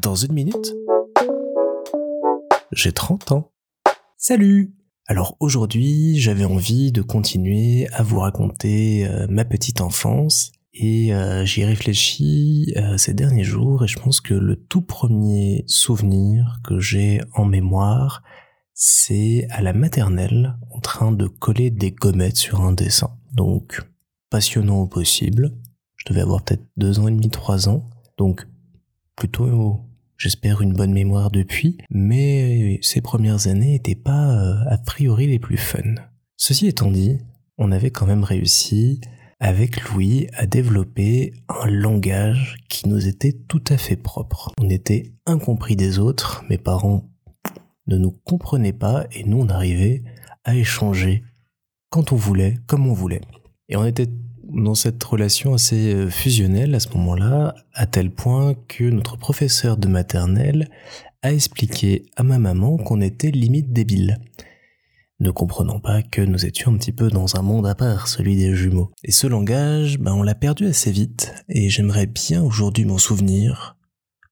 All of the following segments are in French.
Dans une minute, j'ai 30 ans. Salut Alors aujourd'hui, j'avais envie de continuer à vous raconter euh, ma petite enfance et euh, j'y réfléchis euh, ces derniers jours et je pense que le tout premier souvenir que j'ai en mémoire, c'est à la maternelle en train de coller des gommettes sur un dessin. Donc passionnant au possible. Je devais avoir peut-être deux ans et demi, trois ans. Donc plutôt j'espère une bonne mémoire depuis, mais ces premières années n'étaient pas euh, a priori les plus fun. Ceci étant dit, on avait quand même réussi avec Louis à développer un langage qui nous était tout à fait propre. On était incompris des autres, mes parents ne nous comprenaient pas et nous on arrivait à échanger quand on voulait, comme on voulait. Et on était dans cette relation assez euh, fusionnelle à ce moment-là, à tel point que notre professeur de maternelle a expliqué à ma maman qu'on était limite débile, ne comprenant pas que nous étions un petit peu dans un monde à part, celui des jumeaux. Et ce langage, ben on l'a perdu assez vite, et j'aimerais bien aujourd'hui m'en souvenir,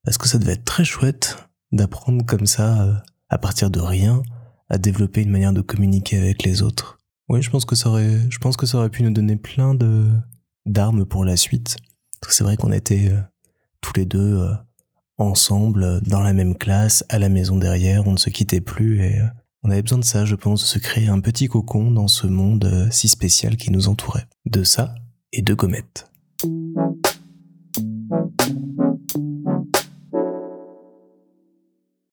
parce que ça devait être très chouette d'apprendre comme ça, euh, à partir de rien, à développer une manière de communiquer avec les autres. Oui, je pense que ça aurait, je pense que ça aurait pu nous donner plein de d'armes pour la suite. C'est vrai qu'on était euh, tous les deux euh, ensemble dans la même classe, à la maison derrière, on ne se quittait plus et euh, on avait besoin de ça, je pense, de se créer un petit cocon dans ce monde si spécial qui nous entourait. De ça et de gommettes.